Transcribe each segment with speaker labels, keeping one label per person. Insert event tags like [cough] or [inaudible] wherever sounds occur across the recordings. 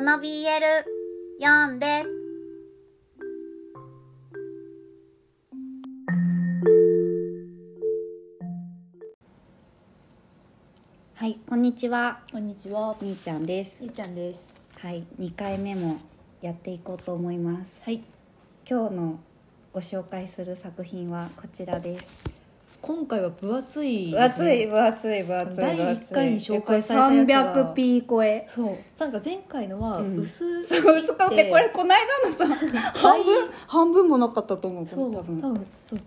Speaker 1: この BL 読んで。はい、こんにちは。
Speaker 2: こんにちは。
Speaker 1: みーちゃんです
Speaker 2: ゆ。うちゃんです。
Speaker 1: はい、2回目もやっていこうと思います。
Speaker 2: はい。
Speaker 1: 今日のご紹介する作品はこちらです。
Speaker 2: 今回は分厚い、
Speaker 1: 分厚い、。分厚い、分厚い。
Speaker 2: 第
Speaker 1: 分厚い
Speaker 2: 一回に紹介されたやつが
Speaker 1: 300 P 超え。
Speaker 2: そう。なんか前回のは
Speaker 1: うん
Speaker 2: 薄
Speaker 1: そう、薄くて、これこの間のさ、[laughs] 半分、半分もなかったと思う。
Speaker 2: そう多
Speaker 1: 多分。
Speaker 2: 分そう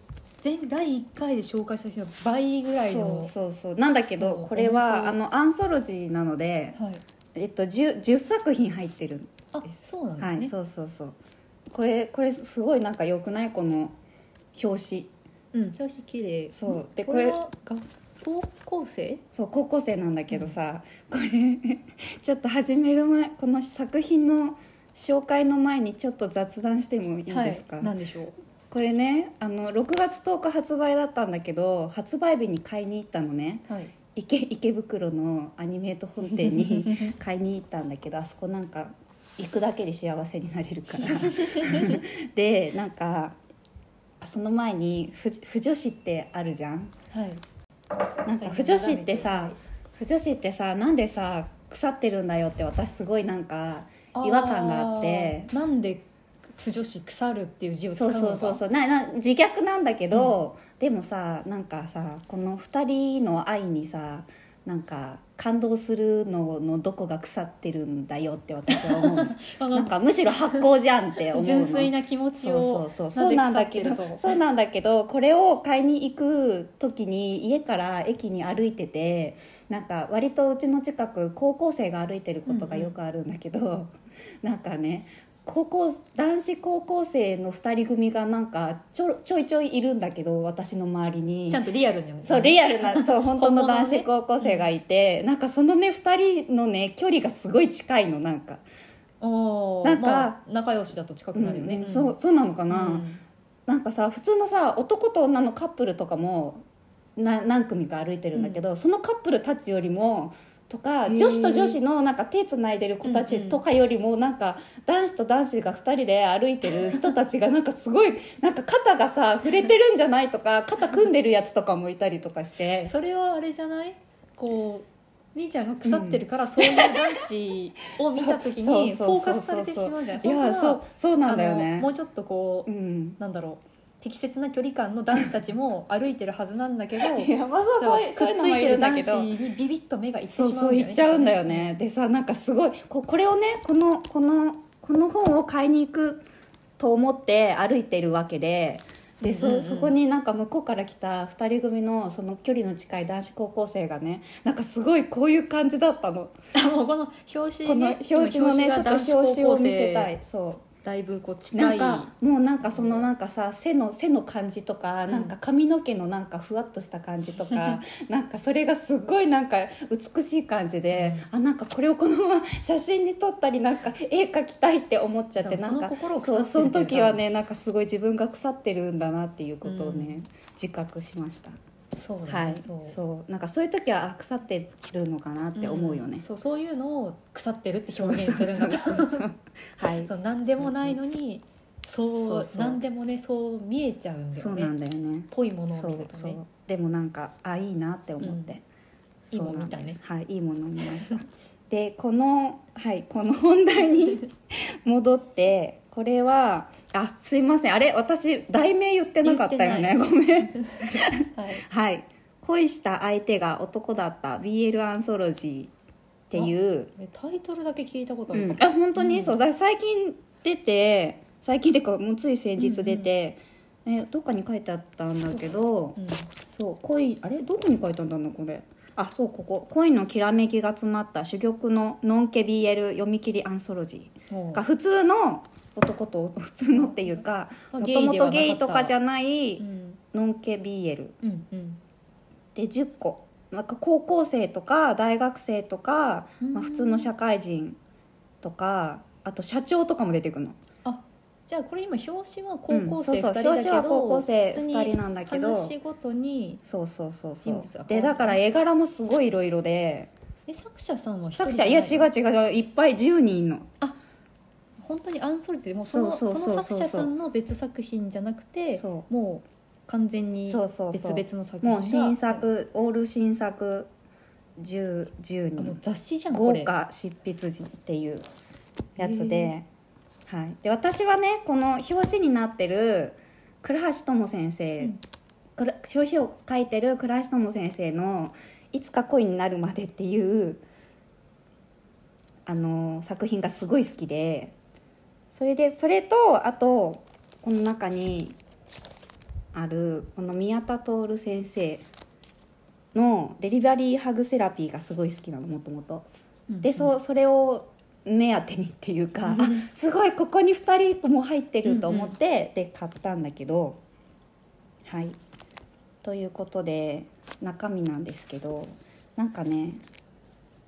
Speaker 2: 前第一回で紹介した人は倍ぐらい
Speaker 1: そ
Speaker 2: の
Speaker 1: うそうそうなんだけどこれはあのアンソロジーなので、
Speaker 2: はい。
Speaker 1: えっと、10, 10作品入ってるん
Speaker 2: あそうなんですね。
Speaker 1: はいそうそうそうこれこれすごいなんか良くない？この表紙
Speaker 2: うん。表紙綺麗。
Speaker 1: そうで
Speaker 2: これは学高校生？
Speaker 1: そう高校生なんだけどさ、これ [laughs] ちょっと始める前この作品の紹介の前にちょっと雑談してもいいですか、
Speaker 2: はい。なんでしょう？
Speaker 1: これねあの6月10日発売だったんだけど発売日に買いに行ったのね
Speaker 2: はい。
Speaker 1: 池池袋のアニメート本店に [laughs] 買いに行ったんだけどあそこなんか行くだけで幸せになれるから [laughs] でなんかその前に不不女子ってあるじゃん？
Speaker 2: はい。
Speaker 1: なんか不女子ってさ不女子ってさなんでさ腐ってるんだよって私すごいなんか違和感があって
Speaker 2: なんで不女子腐るっていう字を使
Speaker 1: そうう
Speaker 2: のか。
Speaker 1: そうそうそうなな自虐なんだけど、でもさなんかさこの2人の愛にさなんか感動するののどこが腐ってるんだよって私は思う。[laughs]
Speaker 2: あ
Speaker 1: なんかむしろ発酵じゃんって思うの。
Speaker 2: 純粋な気持ち
Speaker 1: そう
Speaker 2: を
Speaker 1: そうそう。そうなんだけどそうなんだけどこれを買いに行く時に家から駅に歩いててなんか割とうちの近く高校生が歩いてることがよくあるんだけど、なんかね高校男子高校生の2人組がなんかちょちょいちょいいるんだけど私の周りに。
Speaker 2: ちゃんとリアルに
Speaker 1: そうリアルなそう本当の男子高校生がいて、なんかそのね2人のね距離がすごい近いのなんか、なんか
Speaker 2: まあ、仲良しだと近くなるよね、
Speaker 1: うんそうそうなのかな、
Speaker 2: うん。
Speaker 1: なんかさ普通のさ男と女のカップルとかもな何組か歩いてるんだけど、そのカップルたちよりもとか女子と女子のなんか手つないでる子たちとかよりもなんか男子と男子が2人で歩いてる人たちがなんかすごい [laughs] なんか肩がさ触れてるんじゃないとか肩組んでるやつとかもいたりとかして。
Speaker 2: それはあれじゃない？こうみーちゃんが腐ってるから、そういう男子を見た時にフォーカスされてしまうじゃん
Speaker 1: い？やそうそうなんだよね。
Speaker 2: もうちょっとこう、
Speaker 1: うん。
Speaker 2: なんだろう適切な距離感の男子たちも [laughs] 歩いてるはずなんだけど
Speaker 1: いやまあそうそうのもいるんだけど。
Speaker 2: くっついてる男子にビビッと目がいって
Speaker 1: そうそう
Speaker 2: しまうんだよね
Speaker 1: 言っちゃうんだよね。でさなんかすごいここれをねこのこのこの本を買いに行くと思って歩いてるわけででそ,、
Speaker 2: うんうんうん。
Speaker 1: そこになんか向こうから来た2人組のその距離の近い男子高校生がねなんかすごいこういう感じだったの。
Speaker 2: あもうこの表紙
Speaker 1: この
Speaker 2: ね
Speaker 1: 表紙のねちょっと表紙を見せたい。そう。
Speaker 2: 生だいぶこう近
Speaker 1: ない。んかもうなんかそのなんかさ背の背の感じとか
Speaker 2: ん。
Speaker 1: なんか髪の毛のなんかふわっとした感じとか [laughs] なんかそれがすっごいなんか美しい感じで、あなんかこれをこのまま写真に撮ったりなんか絵描きたいって思っちゃってなんか
Speaker 2: その心を腐ってる
Speaker 1: そうその時はねなんかすごい自分が腐ってるんだなっていうことをね、自覚しました。
Speaker 2: そうだね、
Speaker 1: はい、
Speaker 2: そう。
Speaker 1: そう。なんかそういう時はあ腐ってるのかなって思うよね。
Speaker 2: んそうそういうのを腐ってるって表現するんだけど
Speaker 1: はい。
Speaker 2: そう何でもないのにそう何でもねそう見えちゃうんだよね。
Speaker 1: そうなんだよね。
Speaker 2: ぽいものを見るとね。
Speaker 1: でもなんかあいいなって思って、
Speaker 2: うん。いいもん見たね。
Speaker 1: はいいいものを見ました。[laughs] でこのはいこの本題に戻ってこれはあすいません。あれ私題名言ってなかったよね。
Speaker 2: 言
Speaker 1: ごめん。[laughs]
Speaker 2: はい。
Speaker 1: はい。恋した相手が男だった BL アンソロジーっていう。
Speaker 2: えタイトルだけ聞いたことあ
Speaker 1: うん
Speaker 2: るかも、
Speaker 1: あ本当に、そう。だ最近出て最近でかもうつい先日出て、えどっかに書いてあったんだけど、
Speaker 2: う。ん
Speaker 1: そう。恋あれ？どこに書いたんだこれ？あそうここ。恋のきらめきが詰まった珠玉のノンケ BL 読み切りアンソロジーが普通の男と普通のっていうか
Speaker 2: まあ
Speaker 1: もともとゲイとかじ
Speaker 2: ゃ
Speaker 1: ゃない
Speaker 2: うん。
Speaker 1: ノンケ BL
Speaker 2: うんうん。
Speaker 1: で10個なんか高校生とか大学生とか、まあ、普通の社会人とかあと社長とかも出てくるの。
Speaker 2: あじゃあこれ今表紙は高校生
Speaker 1: うんそう
Speaker 2: 2
Speaker 1: そう表
Speaker 2: 人だけど、
Speaker 1: 紙は高校生
Speaker 2: 普通に
Speaker 1: 2人なんだけど。
Speaker 2: 話ごとに
Speaker 1: そうそうそうそう。でだから絵柄もすごいいろいろで。
Speaker 2: え作者さんは
Speaker 1: 作者いや違う違ういっぱい10人いんの
Speaker 2: 本当にアンソロジーでもうその作者さんの別作品じゃなくて
Speaker 1: そ
Speaker 2: もう完全に
Speaker 1: そうそうそう。
Speaker 2: 別々の作品が。
Speaker 1: もう新作オール新作 10, 10人
Speaker 2: 雑誌じゃん
Speaker 1: 豪華執筆陣っていうやつで,、はい、で私はねこの表紙になってる倉橋智先生、
Speaker 2: うん。
Speaker 1: 表紙を書いてる倉橋智先生の「いつか恋になるまで」っていうあの作品がすごい好きでそれでそれとあとこの中にあるこの宮田徹先生のデリバリーハグセラピーがすごい好きなのもともと。
Speaker 2: うん
Speaker 1: でそそれを目当てにっていうか、
Speaker 2: うん
Speaker 1: あ [laughs] すごいここに2人とも入ってると思って、で買ったんだけど。はい。ということで中身なんですけどなんかね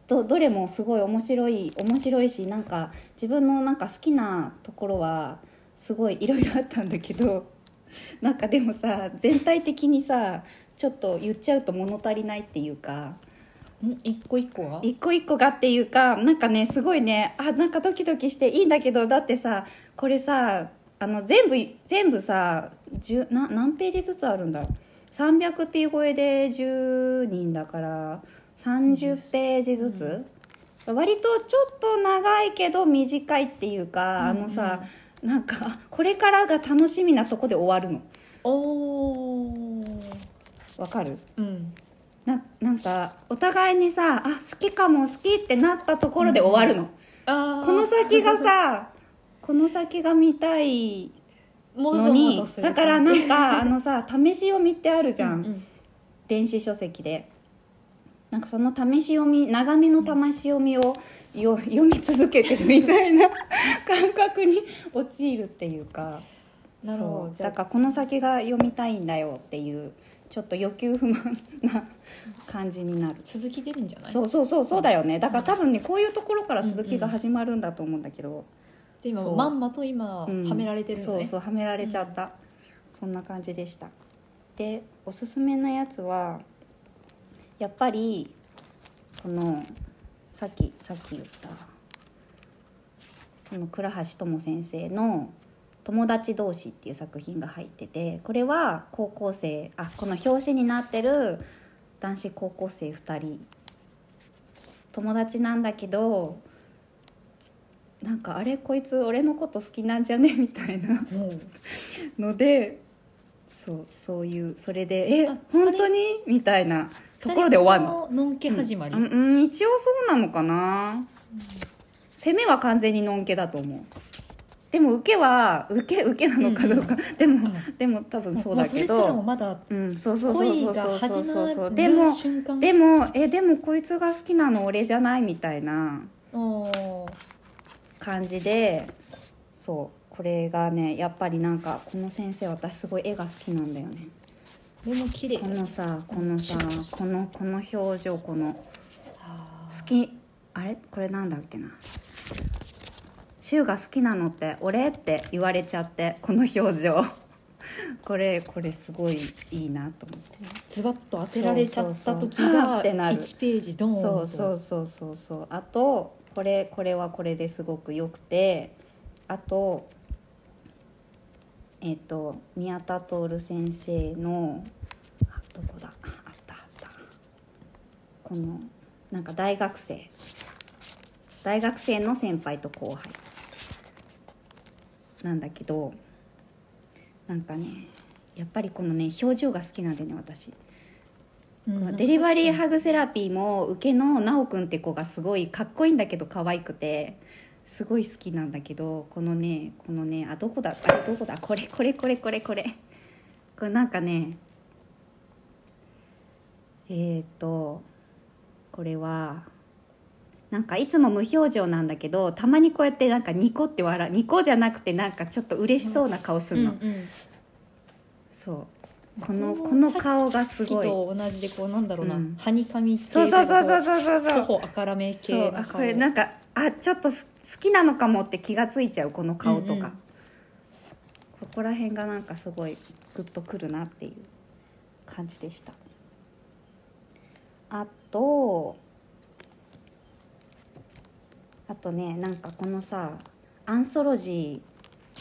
Speaker 1: どどれもすごい面白い面白いしなんか自分のなんか好きなところはすごいいろいろあったんだけど [laughs] なんかでもさ全体的にさちょっと言っちゃうと物足りないっていうか
Speaker 2: ん？一個一個が？
Speaker 1: 一個一個がっていうかなんかねすごいねあなんかドキドキしていいんだけどだってさこれさあの全部全部さ10な何ページずつあるんだ？ろう 300P 超えで10人だから30ページずつ、割とちょっと長いけど短いっていうか、あのさなんかあこれからが楽しみなとこで終わるの。
Speaker 2: おー。
Speaker 1: わかる？
Speaker 2: うん。
Speaker 1: ななんかお互いにさあ好きかも好きってなったところで終わるの、
Speaker 2: あー。
Speaker 1: この先がさ [laughs] この先が見たいのにだからなんかあのさ試し読みってあるじゃん、
Speaker 2: うんうん。
Speaker 1: 電子書籍でなんかその試し読み長めの試し読みをよ読み続けてるみたいな感覚に陥るっていうか。
Speaker 2: なるほど。
Speaker 1: だからこの先が読みたいんだよっていうちょっと欲求不満な感じになる。
Speaker 2: 続き出るんじゃない？
Speaker 1: そうそうそうそうだよね。だから多分ねこういうところから続きが始まるんだと思うんだけど、
Speaker 2: で今
Speaker 1: そう。
Speaker 2: まんまと今
Speaker 1: うん。
Speaker 2: はめられてるんだね。
Speaker 1: そうそうはめられちゃった、そんな感じでした。でおすすめなやつはやっぱりこのさっきさっき言ったこの倉橋智先生の「友達同士」っていう作品が入っててこれは高校生あこの表紙になってる男子高校生2人。友達なんだけどなんかあれこいつ俺のこと好きなんじゃね？みたいな。のでそうそういうそれで「え
Speaker 2: あ
Speaker 1: 本当に?」みたいなところで終わるの？
Speaker 2: のんけ始まり、
Speaker 1: うん、うん一応そうなのかな、攻めは完全にのんけだと思う。でも受けは受け受けなのかどうか、でも、
Speaker 2: うん
Speaker 1: でも多分そうだけ
Speaker 2: まあそれすらも
Speaker 1: ど、
Speaker 2: まだ
Speaker 1: うん、そうそうそうそうそうそう。
Speaker 2: 始ま
Speaker 1: そう
Speaker 2: る
Speaker 1: でも
Speaker 2: 瞬間
Speaker 1: でもえでもこいつが好きなの俺じゃないみたいな感じで。そう。これがねやっぱりなんかこの先生私すごい絵が好きなんだよね
Speaker 2: これも綺麗。
Speaker 1: このさこのさこのこの表情この好きあれ？これなんだっけな「シュウが好きなのって俺?」って言われちゃってこの表情。[laughs] これこれすごいいいなと思って。
Speaker 2: ズバッと当てられちゃった時が
Speaker 1: ってなる
Speaker 2: 1ページドーンと。
Speaker 1: そうそうそうそうそう。あとこれこれはこれですごく良くてあとえっ、と宮田徹先生のあどこだ？あったあった。このなんか大学生。大学生の先輩と後輩。なんだけどなんかねやっぱりこのね表情が好きなんでね私。
Speaker 2: うん
Speaker 1: デリバリーハグセラピーも受けのなおくんって子がすごいかっこいいんだけど可愛くてすごい好きなんだけどこのねこのねあどこだあれどこだ？これこれこれこれこれ。これなんかねえっ、とこれはなんかいつも無表情なんだけどたまにこうやってなんかニコって笑う。ニコじゃなくてなんかちょっと嬉しそうな顔するの、
Speaker 2: うんうん。
Speaker 1: そう。
Speaker 2: この
Speaker 1: この顔がすごい。
Speaker 2: と同じでこうなんだろうな、
Speaker 1: うん。
Speaker 2: はにかみ系
Speaker 1: そうそうそうそう
Speaker 2: う
Speaker 1: そうそうそう。
Speaker 2: 頬あからめ系
Speaker 1: そうこれなんかあちょっとす好きなのかもって気がついちゃうこの顔とか、
Speaker 2: うんうん。
Speaker 1: ここら辺がなんかすごいグッとくるなっていう感じでした。あとあとねなんかこのさアンソロジー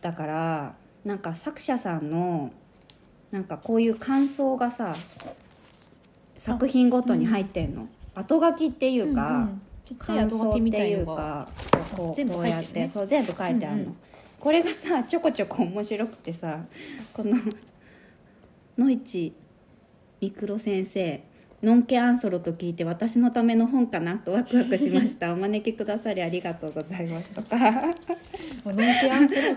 Speaker 1: だからなんか作者さんのなんかこういう感想がさ作品ごとに入ってんの、後書きっていうか、
Speaker 2: うんうんちっちゃい後書きみたいのが
Speaker 1: こう
Speaker 2: 全部
Speaker 1: こうやって、全部書いてあるの、
Speaker 2: うんうん。
Speaker 1: これがさちょこちょこ面白くてさこの野市ミクロ先生のんけアンソロと聞いて私のための本かなとワクワクしました。[laughs] お招きくださりありがとうございますとか。
Speaker 2: もうのんけアンソロ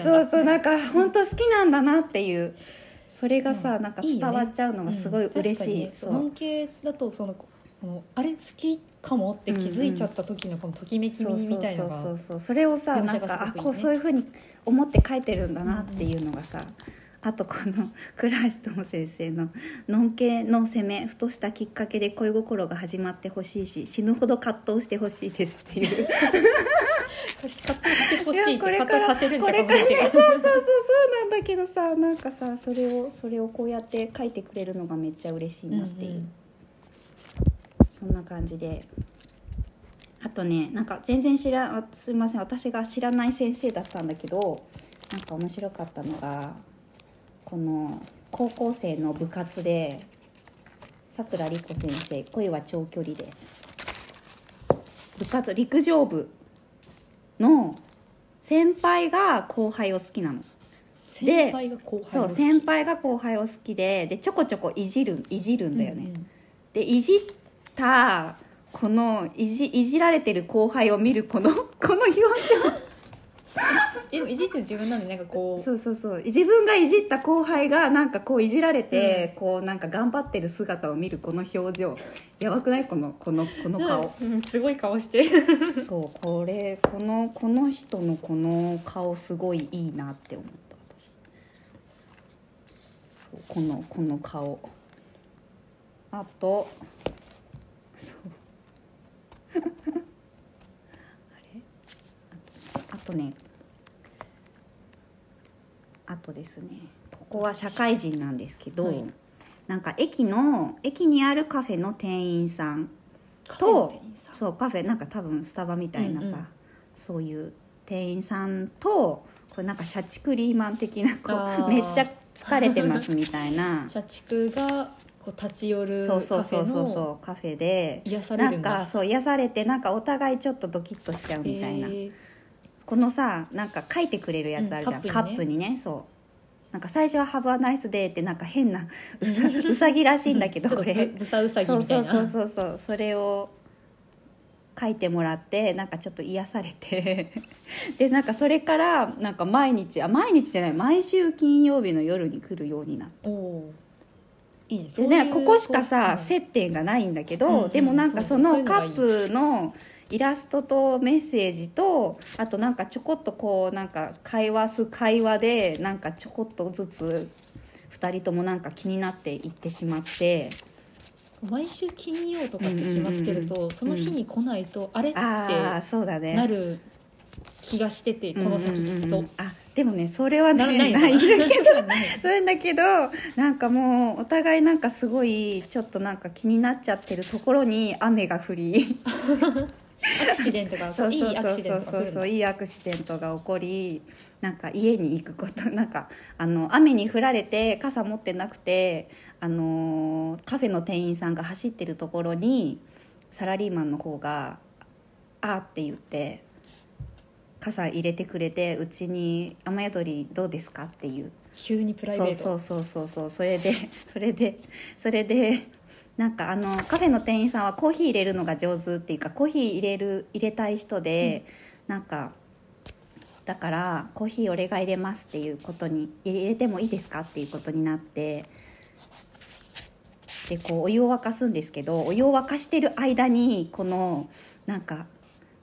Speaker 1: そうそうなんか本当好きなんだなっていう。それがさ、
Speaker 2: うん。
Speaker 1: なんか伝わっちゃうのがすごい嬉しい、
Speaker 2: うん確かにね。
Speaker 1: そう。
Speaker 2: のんけだとそのあれ好きかもって気づいちゃった時のこのときめきみたいなのが
Speaker 1: そうそうそうそれをさ
Speaker 2: 描
Speaker 1: なんかあこうそういうふうに思って書いてるんだなっていうのがさ、あとこの倉橋智先生の「のんけの攻めふとしたきっかけで恋心が始まってほしいし死ぬほど葛藤してほしいです」っていう。
Speaker 2: 葛藤してほしいって
Speaker 1: これから
Speaker 2: 葛藤させるん
Speaker 1: こ
Speaker 2: ですよ
Speaker 1: れからねそうそうそうそうなんだけどさなんかさそれをそれをこうやって書いてくれるのがめっちゃ嬉しい
Speaker 2: 生
Speaker 1: なっていう。
Speaker 2: うんうん
Speaker 1: そんな感じで。あとねなんか全然知らあすいません。私が知らない先生だったんだけどなんか面白かったのがこの高校生の部活でさくら莉子先生「恋は長距離で」部活陸上部の先輩が後輩を好きなの。
Speaker 2: 先輩が後輩
Speaker 1: そう
Speaker 2: を好き。
Speaker 1: 先輩が後輩を好きででちょこちょこいじるいじるんだよね。
Speaker 2: うんうん。
Speaker 1: でいじったこのいじいじられてる後輩を見るこの [laughs] この表 [laughs]
Speaker 2: でもいじってる自分なんでなんかこ
Speaker 1: 情そうそうそう。自分がいじった後輩がなんかこういじられて、こうなんか頑張ってる姿を見るこの表情。やばくない？このこのこの
Speaker 2: う
Speaker 1: 顔。[laughs]
Speaker 2: うんすごい顔して。る
Speaker 1: そうこれこのこの人のこの顔すごいいいなって思った私。そうこのこの顔。あとそう。[laughs] あれ？あとね。あとですね。ここは社会人なんですけど、
Speaker 2: はい。
Speaker 1: なんか駅の駅にあるカフェの店員さんとそうカフェなんか多分スタバみたいなさ、
Speaker 2: うんうん。
Speaker 1: そういう店員さんとこれなんか社畜リーマン的なこうめっちゃ疲れてますみたいな。[laughs]
Speaker 2: 社畜がこう立ち寄る
Speaker 1: そうそうそうそう
Speaker 2: カフェの
Speaker 1: そうカフェで。
Speaker 2: 癒され
Speaker 1: なん
Speaker 2: るんだ
Speaker 1: かそう癒されてなんかお互いちょっとドキッとしちゃうみたいな、
Speaker 2: へー。
Speaker 1: このさなんか書いてくれるやつあるじゃん、
Speaker 2: うん
Speaker 1: カップにね。そう。なんか最初は「ハブアナイスデー」ってなんか変な [laughs] うさうさぎらしいんだけどこれ。
Speaker 2: ぶぶさうさぎ
Speaker 1: そう
Speaker 2: みたいうな。
Speaker 1: そそうそうそうそれを書いてもらってなんかちょっと癒されて。[laughs] でなんかそれからなんか毎日あ毎日じゃない毎週金曜日の夜に来るようになって
Speaker 2: おおーいいね。
Speaker 1: で
Speaker 2: そういう
Speaker 1: ねここしかさ、接点がないんだけど、
Speaker 2: うんうん
Speaker 1: でもなんかそ
Speaker 2: の
Speaker 1: カップのイラストとメッセージとあとなんかちょこっとこうなんか会話す会話でなんかちょこっとずつ2人ともなんか気になっていってしまって。
Speaker 2: 毎週金曜とかって決まってると、
Speaker 1: うんうんうん
Speaker 2: その日に来ないと、あれってなる気がしてて、この先きっと。
Speaker 1: うんうんうん。うん。あでもねそれはね
Speaker 2: なないの？
Speaker 1: ないんだけど [laughs] そういうんだけどなんかもうお互いなんかすごいちょっとなんか気になっちゃってるところに雨が降り。
Speaker 2: アクシデントが
Speaker 1: そう
Speaker 2: い
Speaker 1: そうそうそうそういいアクシデントが起こりなんか家に行くことなんかあの雨に降られて傘持ってなくてあのーカフェの店員さんが走ってるところにサラリーマンの方が「あ」って言って傘入れてくれてうちに雨宿りどうですかっていう。
Speaker 2: 急にプライベート。
Speaker 1: そうそうそうそう。そう [laughs] それでそれでそれでなんかあのカフェの店員さんはコーヒー入れるのが上手っていうかコーヒー入れる入れたい人で、なんかだからコーヒー俺が入れますっていうことに入れてもいいですかっていうことになってでこうお湯を沸かすんですけどお湯を沸かしてる間にこのなんか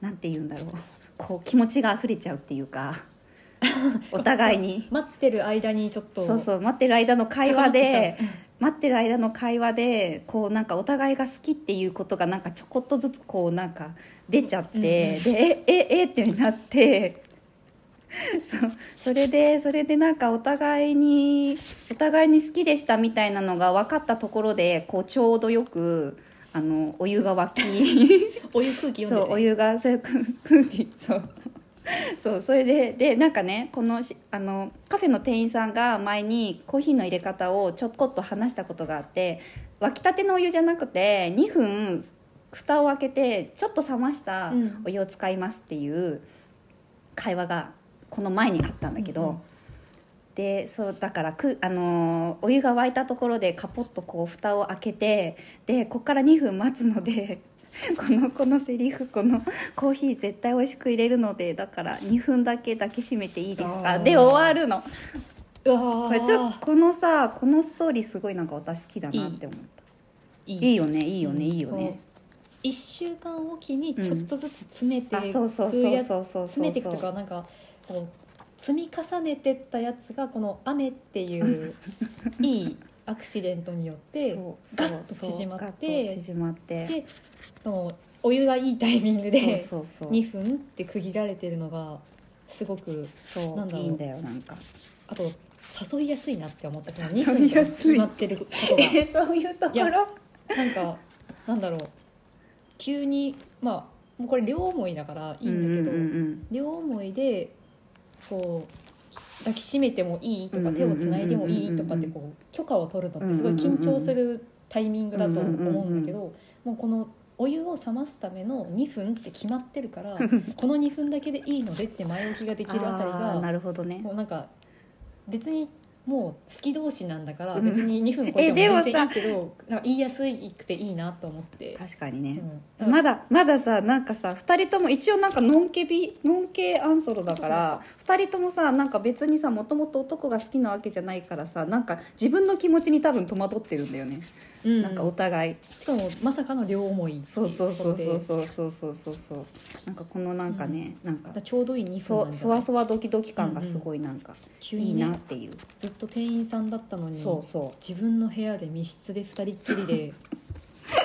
Speaker 1: なんて言うんだろうこう気持ちが溢れちゃうっていうか [laughs] お互いに。
Speaker 2: 待ってる間にちょっと
Speaker 1: そうそう待ってる間の会話で待ってる間の会話でこうなんかお互いが好きっていうことがなんかちょこっとずつこうなんか出ちゃって、
Speaker 2: うんうん
Speaker 1: でえええってなって [laughs] そうそれでそれでなんかお互いにお互いに好きでしたみたいなのが分かったところでこうちょうどよくあのお湯が沸き。[laughs]
Speaker 2: お湯空気読んで、ね、
Speaker 1: そうお湯がそういう空気 [laughs] そう。そうそれででなんかねこのしあのカフェの店員さんが前にコーヒーの入れ方をちょこっと話したことがあって沸きたてのお湯じゃなくて2分蓋を開けてちょっと冷ました
Speaker 2: うん。
Speaker 1: お湯を使いますっていう会話がこの前にあったんだけど、
Speaker 2: うんうん
Speaker 1: でそうだからく、あのーお湯が沸いたところでカポッとこう蓋を開けてでここから2分待つので [laughs] このこのセリフこのコーヒー絶対美味しく入れるのでだから2分だけ抱きしめていいですか？で終わるの。
Speaker 2: うわー。
Speaker 1: これちょっとこのさこのストーリーすごいなんか私好きだなって思った。
Speaker 2: い
Speaker 1: い。いよねいいよねいいよね。
Speaker 2: 1週間おきにちょっとずつ詰めていく
Speaker 1: あそうそうそう
Speaker 2: や
Speaker 1: そうそうそう。
Speaker 2: 詰めていくとかなんかこう積み重ねてったやつがこの雨っていう [laughs] いいアクシデントによってガッと縮まって
Speaker 1: 縮まって。
Speaker 2: でお湯がいいタイミングで
Speaker 1: そうそうそう。
Speaker 2: 2分って区切られてるのがすごく
Speaker 1: そう
Speaker 2: なんだろう。
Speaker 1: いいんだよなんか。
Speaker 2: あと誘いやすいなって思ったその2
Speaker 1: 誘
Speaker 2: 分が決まってることが。
Speaker 1: え [laughs] そういうところ。
Speaker 2: なんかなんだろう。急にまあもうこれ両思いだからいいんだけど、
Speaker 1: うんうんうん。
Speaker 2: 両思いでこう抱きしめてもいいとか手をつないでもいいとかってこう許可を取るのってすごい緊張するタイミングだと思うんだけどもうこのお湯を冷ますための2分って決まってるから [laughs] この2分だけでいいのでって前置きができるあたりが
Speaker 1: るほどね。
Speaker 2: もうなんか別にもう好き同士なんだから
Speaker 1: うん。
Speaker 2: 別に2分超えても全然いいけどなんか言いやすくていいなと思って。
Speaker 1: 確かにね、
Speaker 2: うん。
Speaker 1: まだまださなんかさ2人とも一応なんかノンケビノンケアンソロだから2人ともさなんか別にさもともと男が好きなわけじゃないからさなんか自分の気持ちに多分戸惑ってるんだよね、
Speaker 2: うん
Speaker 1: なんかお互い。
Speaker 2: しかもまさかの両思い
Speaker 1: そうそうそうそう
Speaker 2: う
Speaker 1: そうそうそうそうそう。なんかこのなんかね、なんか
Speaker 2: ちょうどいい2分
Speaker 1: そ
Speaker 2: なんじゃない？
Speaker 1: そわそわドキドキ感がすごいなんかいい
Speaker 2: 急にね
Speaker 1: なっていう、
Speaker 2: ずっと店員さんだったのに
Speaker 1: そうそう。
Speaker 2: 自分の部屋で密室で2人っきりで。[laughs]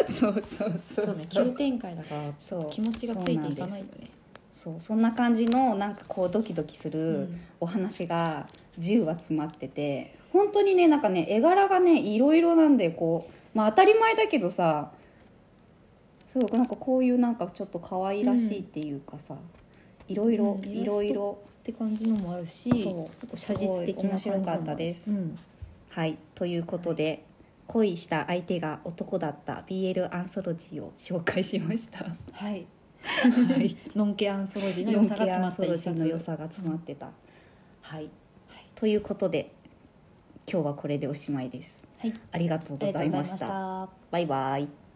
Speaker 1: そうそうそ
Speaker 2: そう。ね急展開だから
Speaker 1: そう。
Speaker 2: 気持ちがついていかないよね。
Speaker 1: そうそんな感じのなんかこうドキドキす
Speaker 2: う
Speaker 1: る
Speaker 2: ん。
Speaker 1: お話が10話詰まってて本当にねなんかね絵柄がねいろいろなんでこうまあ当たり前だけどさすごくなんかこういうなんかちょっと可愛らしいっていうかさ、いろいろ
Speaker 2: うん
Speaker 1: いろいろ
Speaker 2: って感じのもあるし
Speaker 1: そう
Speaker 2: 結構写実的な
Speaker 1: 面白かったです
Speaker 2: うん
Speaker 1: はいということで、恋した相手が男だった BL アンソロジーを紹介しました。
Speaker 2: はい。
Speaker 1: はい。[laughs]
Speaker 2: ノンケアンソロジーの良さが詰まった一
Speaker 1: の
Speaker 2: 冊
Speaker 1: 良さが詰まってた。はい、ということで今日はこれでおしまいです。
Speaker 2: はいありがとうございました。
Speaker 1: バイバイ。